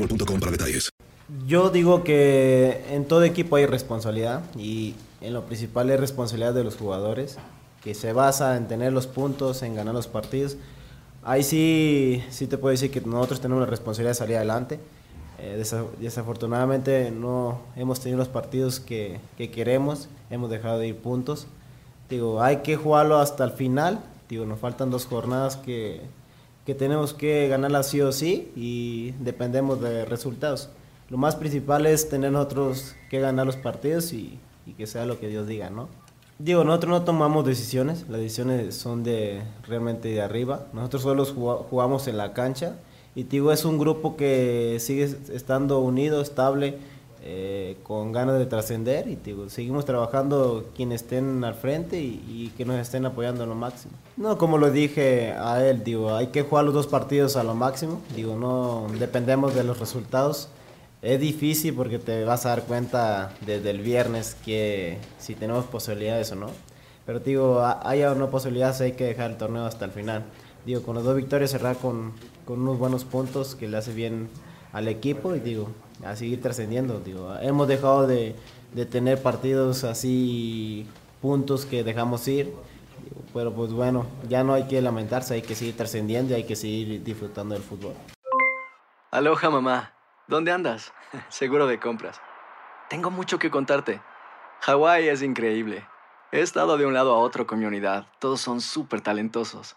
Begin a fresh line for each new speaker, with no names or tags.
boostmobile.com para detalles.
Yo digo que en todo equipo hay responsabilidad y en lo principal es responsabilidad de los jugadores, que se basa en tener los puntos, en ganar los partidos. Ahí sí, sí te puedo decir que nosotros tenemos la responsabilidad de salir adelante. Eh, desa- desafortunadamente no hemos tenido los partidos que, que queremos, hemos dejado de ir puntos. Digo, hay que jugarlo hasta el final. Digo, nos faltan dos jornadas que, que tenemos que ganarlas sí o sí y dependemos de resultados. Lo más principal es tener nosotros que ganar los partidos y, y que sea lo que Dios diga, ¿no? Digo, nosotros no tomamos decisiones, las decisiones son de realmente de arriba. Nosotros solo juga- jugamos en la cancha y digo, es un grupo que sigue estando unido, estable, eh, con ganas de trascender y digo, seguimos trabajando quienes estén al frente y, que nos estén apoyando a lo máximo. No, como lo dije a él, digo, hay que jugar los dos partidos a lo máximo, digo, no dependemos de los resultados. Es difícil porque te vas a dar cuenta desde el viernes que si tenemos posibilidades o no. Pero digo, ha- haya o no posibilidades, hay que dejar el torneo hasta el final. Digo, con las dos victorias cerrar con unos buenos puntos que le hace bien al equipo y digo, a seguir trascendiendo. Digo, hemos dejado de, de tener partidos así, puntos que dejamos ir. Pero pues bueno, ya no hay que lamentarse, hay que seguir trascendiendo y hay que seguir disfrutando del fútbol.
Aloha mamá, ¿dónde andas? Seguro de compras. Tengo mucho que contarte. Hawái es increíble. He estado de un lado a otro con mi unidad. Todos son súper talentosos.